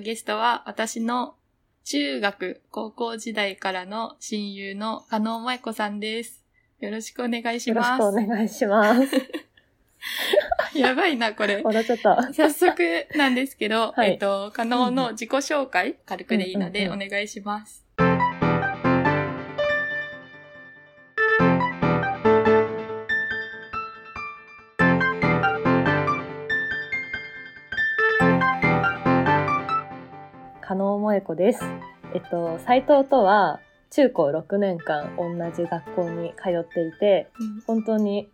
ゲストは私の中学、高校時代からの親友の加納舞子さんです。よろしくお願いしよろします。くお願いします。やばいな、これ。笑っちゃった。早速なんですけど、はいえっと、加納の自己紹介、軽くでいいのでお願いします。萌子です。えっと、斎藤とは中高6年間同じ学校に通っていて、うん本当に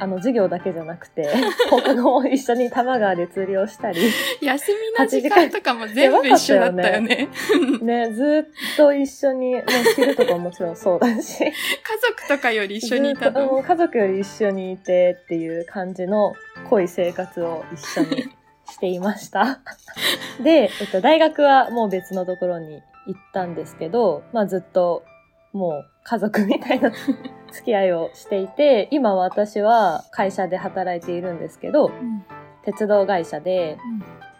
あの授業だけじゃなくて、放課後も一緒に多摩川で釣りをしたり、休みの時間とかも全部一緒だったよね。ね、ずっと一緒に、もう昼とかももちろんそうだし、家族とかより一緒にいたの？家族より一緒にいてっていう感じの濃い生活を一緒にしていました。で、えっと、大学はもう別のところに行ったんですけど、まあずっともう家族みたいな 付き合いをしていて、今私は会社で働いているんですけど、うん鉄道会社で、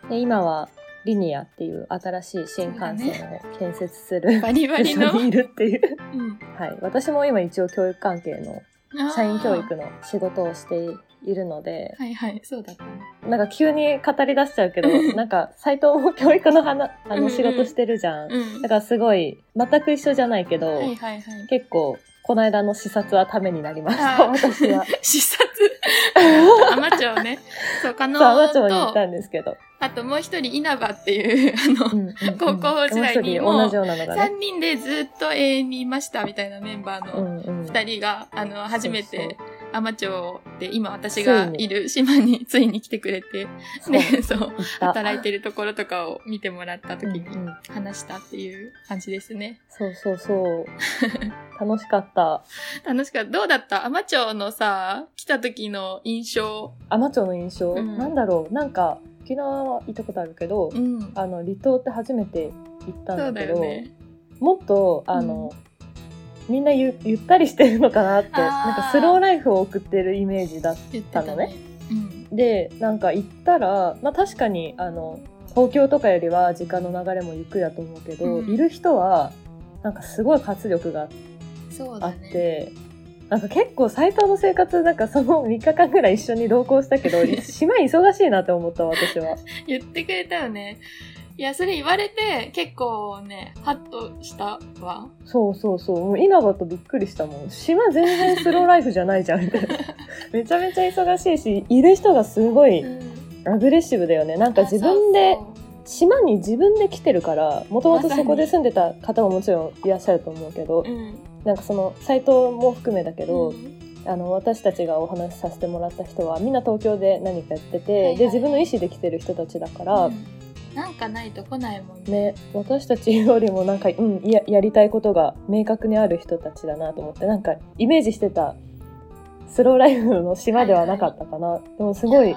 うんで今はリニアっていう新しい新幹線を建設するバリバ部リの署。にいるっていう。うんはい。私も今一応教育関係の社員教育の仕事をしているので、はいはい、そうだったね。なんか急に語り出しちゃうけど、なんか斎藤も教育の話、あうんうんの仕事してるじゃん。うん。だからすごい、全く一緒じゃないけど、はいはいはい。結構、この間の視察はためになりました、私は。視察？アマチョをね。そう、加納そう、アマチョに行っと、たんですけど。あともう一人稲葉っていう、あの、うんうんうん高校時代にももう。三人でずっと永遠にいましたみたいなメンバーうのんうん。二人が、あの、初めてアマチョで今私がいる島についに来てくれて、で、そう。働いてるところとかを見てもらった時にうんうん話したっていう感じですね。そうそうそう。楽しかった。楽しかった。どうだった？アマチョのさ、来た時の印象。アマチョの印象、うんなんだろう？なんか、沖縄は行ったことあるけど、うん。あの、離島って初めて行ったんだだけど、よね。もっと、あの、みんなゆゆったりしてるのかなって、なんかスローライフを送ってるイメージだったのね。うん。で、なんか行ったら、まあ確かに、あの、東京とかよりは時間の流れもゆっくりだと思うけど、うんいる人は、なんかすごい活力があっ。て、なんか結構斎藤の生活、なんかその3日間ぐらい一緒に同行したけど、島忙しいなって思った私は。言ってくれたよね。いや、それ言われて結構ね、ハッとしたわ。そうそうそう。もう稲葉とびっくりしたもん。島全然スローライフじゃないじゃん、みたいな。めちゃめちゃ忙しいし、いる人がすごいうん。アグレッシブだよね。なんか自分で、島に自分で来てるから、もともとそこで住んでた方ももちろんいらっしゃると思うけど、うん。なんかその、斎藤も含めだけど、うんあの、私たちがお話しさせてもらった人は、みんな東京で何かやってて、はいはいで、自分の意思で来てる人たちだから、うんなんかないと来ないもんね。ね、私たちよりもなんか、うん、ややりたいことが明確にある人たちだなと思ってなんかイメージしてたスローライフの島ではなかったかな、でもすごい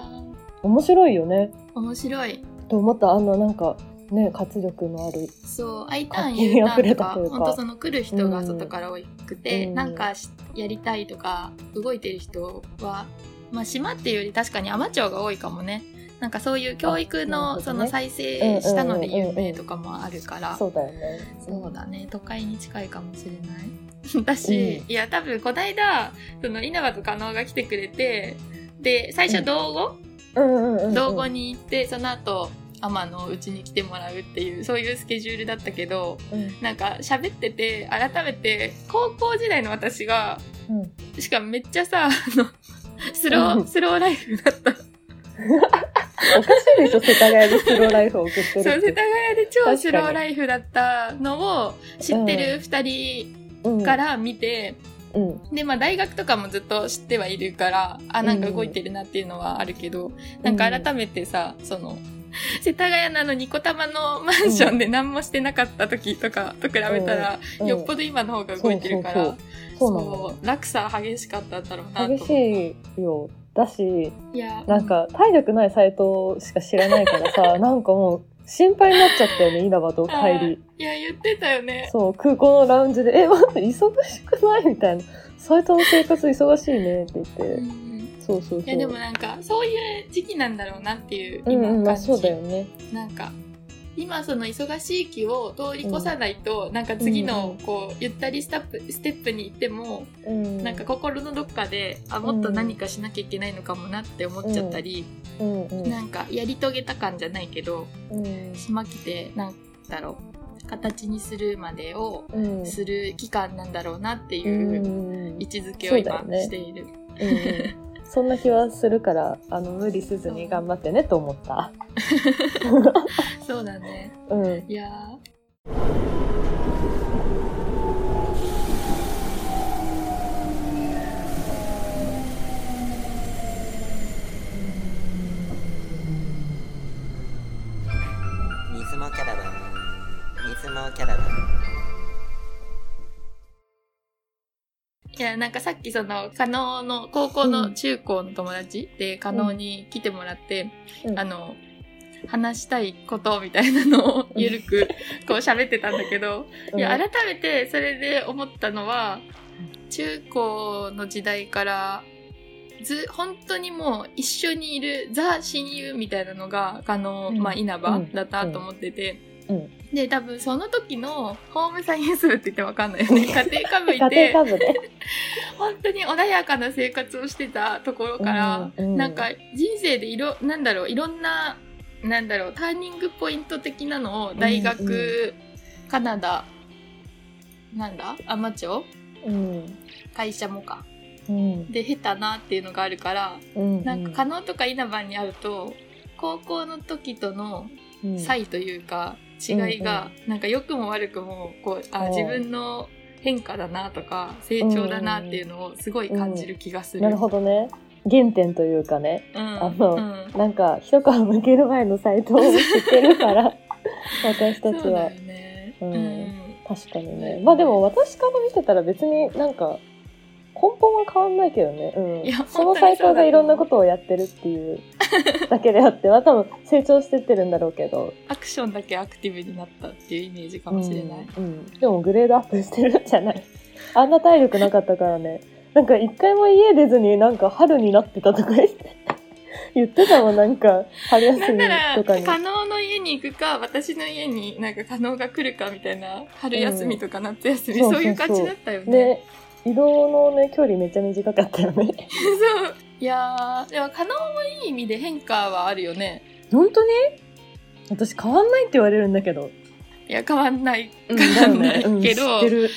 面白いよね面白い。と思ったあんななんかね活力のあるそう、I ターン、活気 U ターンとか、本当その来る人が外から多くて、うんなんかしやりたいとか、動いてる人は、まあ島っていうより確かにアマチュアが多いかもね。なんかそういう教育のその再生したので有名とかもあるから、そうだよね。そうだね、都会に近いかもしれない。だし、いや多分こないだ、その稲葉と加納が来てくれて、で、最初道後、道後に行って、その後、天のうちに来てもらうっていう、そういうスケジュールだったけど、うん。なんか喋ってて、改めて、高校時代の私が、うん。しかもめっちゃさ、あの、スロー、うん。スローライフだった。おかしいでしょ世田谷でスローライフを送ってるそう、世田谷で超スローライフだったのを知ってる二人から見て、うん。で、まあ大学とかもずっと知ってはいるから、あ、なんか動いてるなっていうのはあるけど、なんか改めてさ、その、世田谷のあのニコタマのマンションで何もしてなかった時とかと比べたら、うん。よっぽど今の方が動いてるから、そう落差激しかったんだろうなと思って。激しいよだしいや、なんか体力ないサイトしか知らないからさ なんかもう心配になっちゃったよね稲葉と帰りいや、言ってたよね。そう空港のラウンジで「え待って忙しくない?」みたいな「サイトの生活忙しいね」って言って、うんそうそうそういや、でもなんか、そういう時期なんだろうなっていう、うんうんまあ今感じ。そうだよねなんか、今その忙しい期を通り越さないと、なんか次のこうゆったりスタップステップに行っても、うん。なんか心のどっかであもっと何かしなきゃいけないのかもなって思っちゃったり、うん。うん。なんかやり遂げた感じゃないけどうん。島来てなんだろう形にするまでをうん。する期間なんだろうなってういうん位置づけを今している。そんな気はするからあの無理せずに頑張ってねと思った。そうだね。うんいやなんかさっきその加納の高校の中高の友達で加納に来てもらって、うん。あの話したいことみたいなのをゆるくこう喋ってたんだけど、いや改めてそれで思ったのは中高の時代からず本当にもう一緒にいるザ親友みたいなのがあの、うん。まあ、稲葉うん。だったと思ってて、うん。で多分その時のホームサイエンス部って言ってわかんないよね。家庭科部い家て。本当に穏やかな生活をしてたところから、うんうんなんか人生でいろなんだろういろんななんだろうターニングポイント的なのを大学、うんうカナダなんだ？アマチョうん。会社もか。うん。で経たなっていうのがあるから、うんなんか加納とか稲葉に会うと高校の時とのうん。差異というか、違いが、なんか良くも悪くもこうあう。ん自分の変化だなとか成長だなっていうのをすごい感じる気がする。なるほどね。原点というかね。うん、あのうん。なんか一皮向ける前のサイトを知ってるから 私たちは。ね。うん。うん。確かにね。まあでも私から見てたら別になんか根本は変わんないけどね、うん。そのサイトがいろんなことをやってるっていう だけであっては多分成長してってるんだろうけど。アクションだけアクティブになったっていうイメージかもしれない。うんうん。でもグレードアップしてるんじゃない。あんな体力なかったからね。なんか一回も家出ずになんか春になってたとか言って。言ってたもんなんか春休みとかに。加納の家に行くか、私の家になんか加納が来るかみたいな、春休みとか夏休み、うんそう。いう感じだったよね。ね移動のね距離めっちゃ短かったよねそう。いやー、でも加納もいい意味で変化はあるよね。本当に私変わんないって言われるんだけど。いや、変わんない。うん変わんないうんけど、知ってる。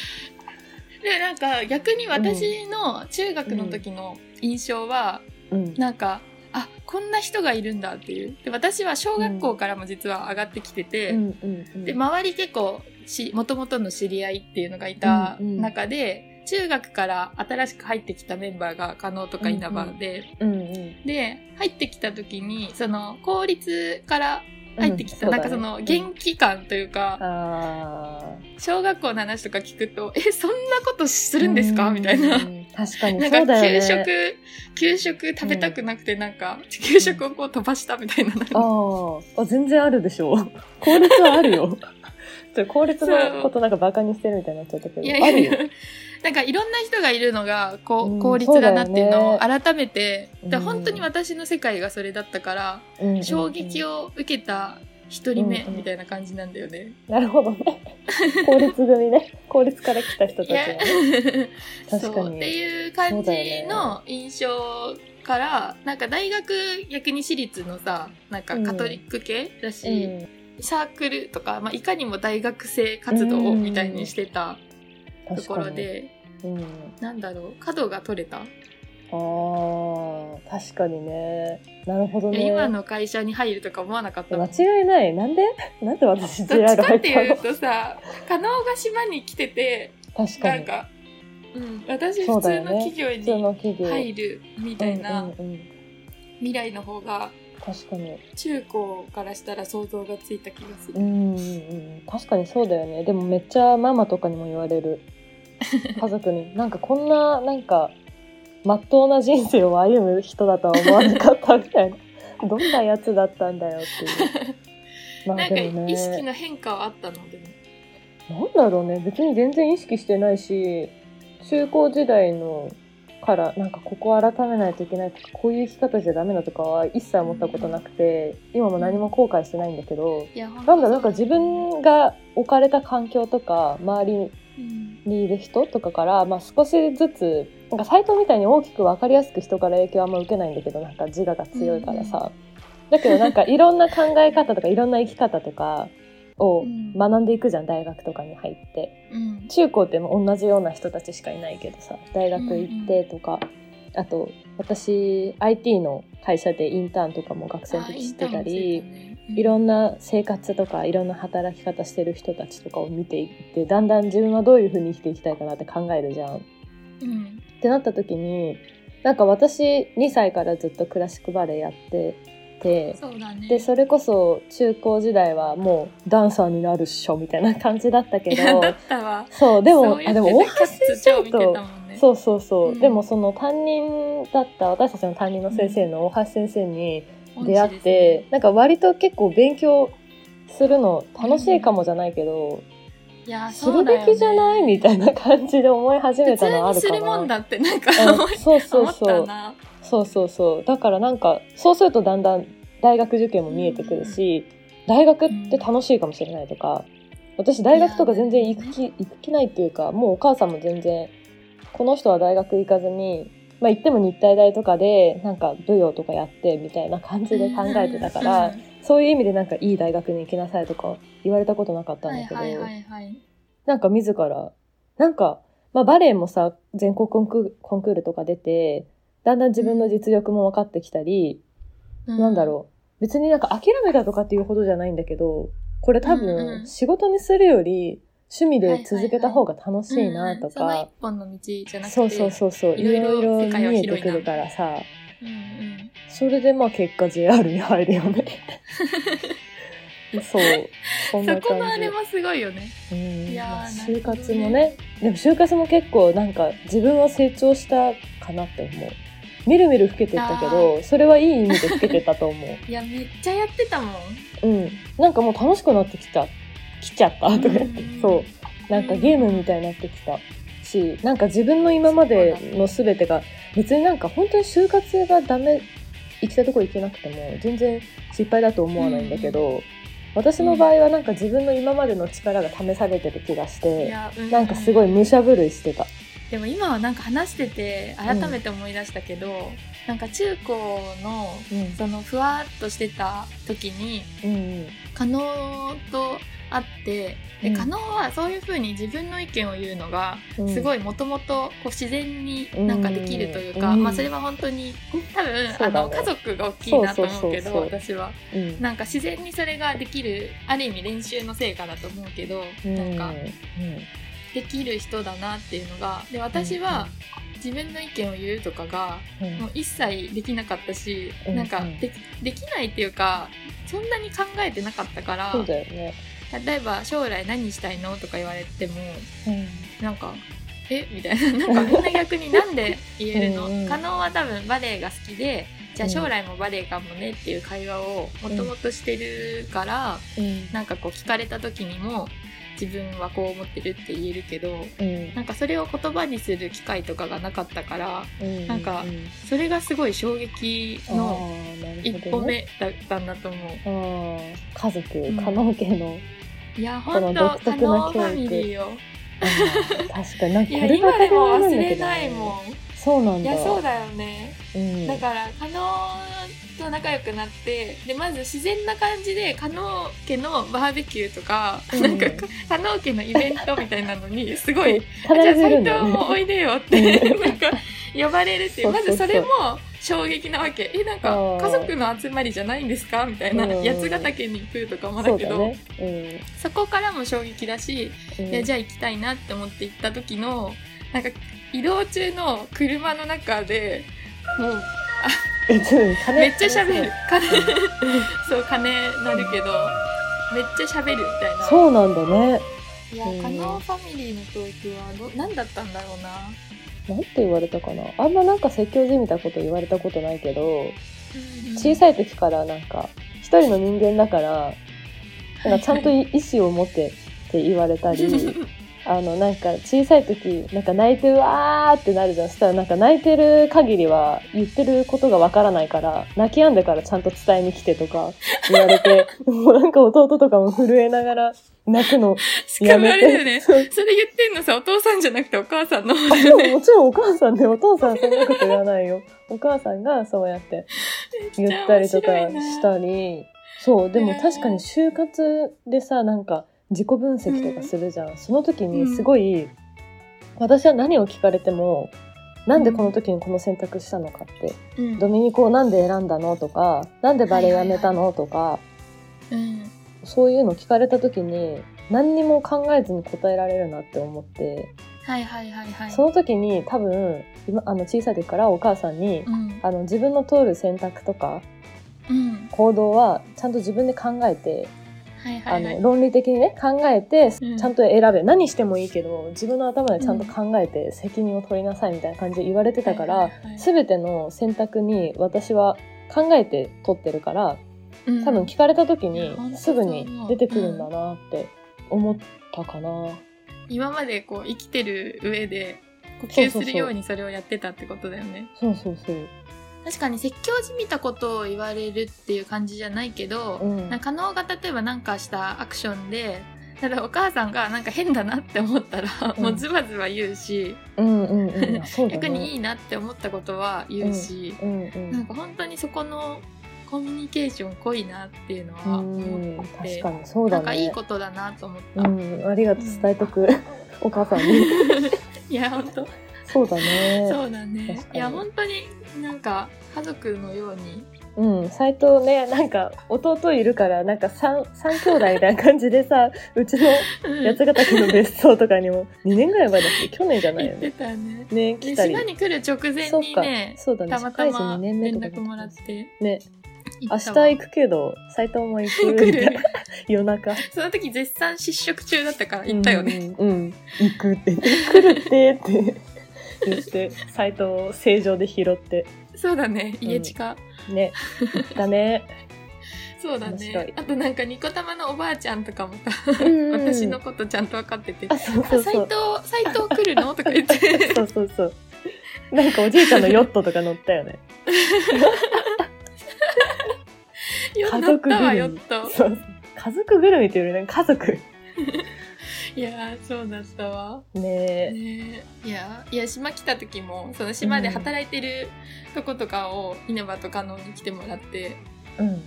で、なんか逆に私の中学の時の印象は、うん。なんか、あ、こんな人がいるんだっていう。で、私は小学校からも実は上がってきてて、うんうんうんで、周り結構し、もともとの知り合いっていうのがいた中で、中学から新しく入ってきたメンバーが加納とか稲葉で、うんうんで、入ってきた時に、その、公立から入ってきた、うんなんかその、元気感というか、あ小学校の話とか聞くと、え、そんなことすーるんですか？みたいな。うん確かになんかそうだよ給食ね。、給食食べたくなくてなんか、給食をこう飛ばしたみたいな。あーあ、全然あるでしょう。効率はあるよ。ちょ効率のことなんかバカにしてるみたいになっちゃったけど。いやいやあるよ。なんかいろんな人がいるのがこうんう効率だなっていうのを改めて、でうん本当に私の世界がそれだったから、うんうん衝撃を受けた一人目うんうんみたいな感じなんだよね。なるほどね。効率組ね。効率から来た人たちいやはね。確かにそうっていう感じの印象から、なんか大学逆に私立のさなんかカトリック系だし、サークルとか、まあ、いかにも大学生活動うんみたいにしてたうんところ。で、うん。なんだろう？角が取れた、ああ、確かにね。なるほどね。今の会社に入るとか思わなかった間違いない。なんで？なんで私どっちか入ったの？っていうとさ加納が島に来てて確かに。なんか、うん、私普通の企業にの企業。入るみたいな未来の方が確かに。中高からしたら想像がついた気がする。うんうんうん。確かにそうだよね。でもめっちゃママとかにも言われる。家族に。なんかこんな、なんか、まっとうな人生を歩む人だとは思わなかったみたいな。どんなやつだったんだよっていう。まなんかあでも意識ね。の変化はあったの？でも。なんだろうね。別に全然意識してないし、中高時代のからなんかここを改めないといけないとかこういう生き方じゃダメだとかは一切思ったことなくて今も何も後悔してないんだけどなんだなんか自分が置かれた環境とか周りうんにいる人とかから、まあ、少しずつなんかサイトみたいに大きく分かりやすく人から影響はあんま受けないんだけどなんか自我が強いからさ、だけどなんかいろんな考え方とかいろんな生き方とかをうん。学んでいくじゃん大学とかに入って。うん。中高っても同じような人たちしかいないけどさ大学行ってとか、あと私 IT の会社でインターンとかも学生の時してたり。いろんんな生活とかいろんな働き方してる人たちとかを見ていってだんだん自分はどういう風に生きていきたいかなって考えるじゃん。っうん。てなった時になんか私2歳からずっとクラシックバレエやっててそね。でそれこそ中高時代はもうダンサーになるっしょみたいな感じだったけど そうでもあでも大橋先生とそうそうそう、うん。でもその担任だった私たちの担任の先生の大橋先生に出会って、なんか割と結構勉強するの楽しいかもじゃないけど、いやするべきじゃないみたいな感じで思い始めたのはあるか普通にするもんな。だってなんかうん思いそうそう。そうそうそうそう。だからなんかそうするとだんだん大学受験も見えてくるし、大学って楽しいかもしれないとか私大学とか全然行く気行く気ないっていうかもうお母さんも全然この人は大学行かずに、まあ、行っても日体大とかでなんか舞踊とかやってみたいな感じで考えてたから、うんそういう意味でなんかいい大学に行きなさいとか言われたことなかったんだけど、なんか自ら、なんか、まあバレエもさ、全国コンクールコンクールとか出て、だんだん自分の実力も分かってきたり、なんだろう。別になんか諦めたとかっていうほどじゃないんだけど、これ多うんうん分仕事にするより趣味で続けた方が楽しいなとうんその一か、本の道じゃなくてそうそうそうそう、いいろいろ見えてくるからさ、うんうんそれでまあ結果 JR に入るよね。そう、そんなそこの感じあれ。もすごいよね。うん。いやーまあ就活もね。でも就活も結構なんか自分は成長したかなって思う。みるみる老けてったけどそれはいい意味で老けてたと思う。いやめっちゃやってたもん。うん。なんかもう楽しくなってきた来ちゃったとか言って。うんそう。なんかゲームみたいになってきたしなんか自分の今までの全てが別になんか本当に就活がダメ行きたいとこ行けなくても全然失敗だと思わないんだけど、私の場合はなんか自分の今までの力が試されてる気がしいてやうなんかすごい武者震いしてた。でも今はなんか話してて改めて思い出したけど、なんか中高のうん。そのふわっとしてた時にうん加納と会ってでうん。加納はそういうふうに自分の意見を言うのがうん、すごい、いもともと自然になんかできるというか、うん。まあそれは本当に多分、ね。あの家族が大きいなと思うけど私は。うん、なんか自然にそれができるある意味練習の成果だと思うけど、なんかできる人だなっていうのがで私は自分の意見を言うとかがうん。うんもう一切できなかったし、うんなんかうんでできないっていうかそんなに考えてなかったからそうだよね。例えば将来何したいのとか言われてもうん。なんかえ？みたいな。なんかみんな逆になんで言えるの？うんうん加納は多分バレエが好きでじゃあうん。将来もバレエかもねっていう会話をもともとしてるから、うん。なんかこう聞かれた時にも自分はこう思ってるって言えるけどうん。なんかそれを言葉にする機会とかがなかったからうん。なんかうん。それがすごい衝撃あの一歩目だったんだと思う。あー家族ん。加納家の、いや本当独特な教育ァミリーよ。あー確かに。なんか いこれがや今でも忘れないもん。そうなんだ。いやそうだよね。うん、だから加納と仲良くなってでまず自然な感じで加納家のバーベキューとか、うん。なんか加納家のイベントみたいなのに すごいじゃあ斎藤もおいでよってなんか呼ばれるっていう。まずそれも衝撃なわけ。えなんか家族の集まりじゃないんですか？みたいな。うん。八ヶ岳に行くとかもだけど。そうだね。そこからも衝撃だし、うん、いやじゃあ行きたいなって思って行った時のなんか移動中の車の中でもうめっちゃ喋る。金そう金なるけどめっちゃ喋るみたいな。そうなんだね。いやうん。加納ファミリーの教育はど何だったんだろうななんて言われたかな。あんまなんか説教じみたこと言われたことないけど小いさい時からなんか一人の人間だからなんかちゃんと意思を持ってって言われたり あの、なんか小さい時、なんか泣いてうわーってなるじゃん。そしたらなんか泣いてる限りは言ってることがわからないから、泣き止んでからちゃんと伝えに来てとか 言われて、もうなんか弟とかも震えながら泣くのしかもあれだよね。それ言ってんのさ、お父さんじゃなくてお母さんの方あだよね。でももちろんお母さんで、お父さんそんなこと言わないよ。お母さんがそうやって言ったりとかしたり、そう、でも確かに就活でさ、なんか自己分析とかするじゃん。その時にすごい、私は何を聞かれても、なんでこの時にこの選択したのかって、うんドミニコをなんで選んだのとか、なんでバレエやめたのとか、うんそういうの聞かれた時に、何にも考えずに答えられるなって思って、はいはいはいはい。その時に多分、今、あの小さい時からお母さんに、うん。あの自分の通る選択とかうん。行動はちゃんと自分で考えて、はいはいはいあの。論理的にね考えてうんちゃんと選べ、何してもいいけど自分の頭でちゃんと考えて責任を取りなさいみたいな感じで言われてたから、はいはいはい全ての選択に私は考えて取ってるからうん多分聞かれた時にうんすぐに出てくるんだなって思ったかな。今までこう生きてる上で呼吸するようにそれをやってたってことだよね。そうそうそう。確かに説教じみたことを言われるっていう感じじゃないけど、うんなんか加納が例えば何かしたアクションでただお母さんがなんか変だなって思ったら、うんもうズバズバ言うし、うんうんうん。あそうだ逆にいね。いなって思ったことは言うし、うんうん。なんか本当にそこのコミュニケーション濃いなっていうのはうん思って、確かにそうだね。なんかいいことだなと思った。うん、ありがとう伝えとく、お母さんに。いや本当そうだね。そうだねいや本当になんか家族のようにうん、斎藤ね、なんか弟いるから、なんか三三兄弟みたいな感じでさ、うちの八ヶ岳の別荘とかにも2年ぐらい前だっけ？去年じゃないよね。たね。ね、で来たり島。に来る直前そうかにね、そうだね。たまたま2年目連絡もらってね、行明日行くけど、斎藤も行く来みたいな る。夜中。その時絶賛失職中だったから行ったよね。うん。うん。行くって。来るってって言って、斎藤を正常で拾って。そうだね、家近。ね、行ったね。そうだね。あとなんかニコ玉のおばあちゃんとかもさ、うんうん私のことちゃんと分かってて、あ、そうあ斎そうそう。藤、斎藤来るの？とか言って。そうそうそう。なんかおじいちゃんのヨットとか乗ったよね。よ家族ぐるみ。そう。家族ぐるみっていうよりね、家族。いやー、そうだったわ。ねえ。ねえいや、いや、島来た時も、その島で働いてるとことかを稲葉と加納に来てもらって、うん。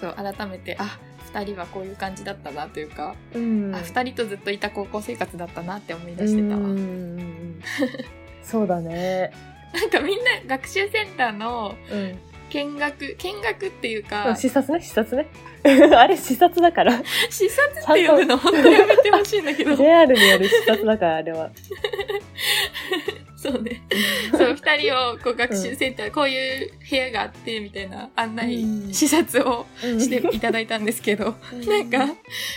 そう、改めて、あ、二人はこういう感じだったなというか、うん。あ、二人とずっといた高校生活だったなって思い出してたわ。うん そうだね。なんかみんな学習センターのうん。見学、見学っていうか、視察ね、視察ね。あれ視察だから。視察って呼ぶの？本当やめてほしいんだけど、JR による視察だから、あれは。そうね。そう、二人をこう学習センター、こういう部屋があって、みたいな案内、うん視察をうんしていただいたんですけど、なんか、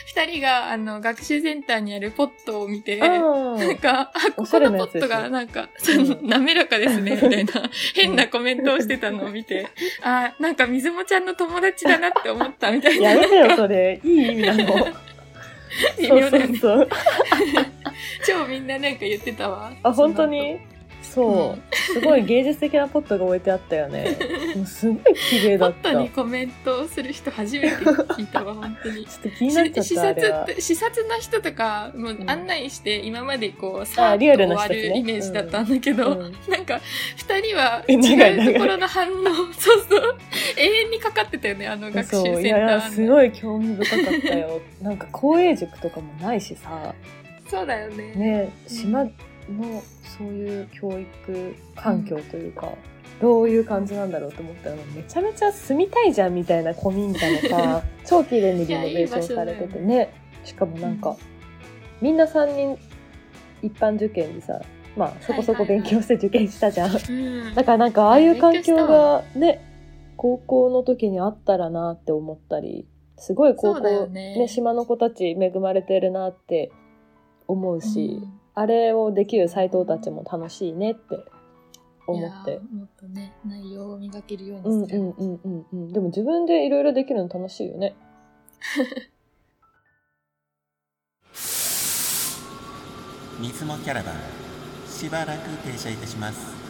二人があの学習センターにあるポットを見て、あなんーか、あ、ここのポットがなんか、うん滑らかですね、みたいな、変なコメントをしてたのを見て、あ、なんか水もちゃんの友達だなって思ったみたいな。やめてよ、それ。いい意味なの。微そう妙だよね。そうそう。超みんななんか言ってたわ。あ、本当に？そう、うんすごい芸術的なポットが置いてあったよね。もうすごい綺麗ポだった。ちょットにコメントをする人初めて聞いたわ、本当に。っと気になっちゃっ視た、あれは。察って、視察の人とか、もううん案内して、今までこう、さーっとリアル終わな視察ねるイメージだったんだけど、うんなんか、二人は違うところの反応、そうそう、永遠にかかってたよね、あの学習センターいやすごい興味深かったよ。なんか、公営塾とかもないしさ、そうだよね。ね、島のそういう教育環境というか、どういう感じなんだろうと思ったら、めちゃめちゃ住みたいじゃんみたいな古民家のさ、超綺麗にリノベーションされてていやいい場所だよね。しかもなんか、みんな3人一般受験でさ、まあそこそこ勉強して受験したじゃん。うん。だからなんかああいう環境がね、高校の時にあったらなって思ったり、すごい高校、ねね、島の子たち恵まれてるなって思うし、うんあれをできる斎藤たちも楽しいねって思ってもっとね、内容を磨けるよううんにする。うんうんうんうん。でも自分でいろいろできるの楽しいよね。水もキャラバンしばらく停車いたします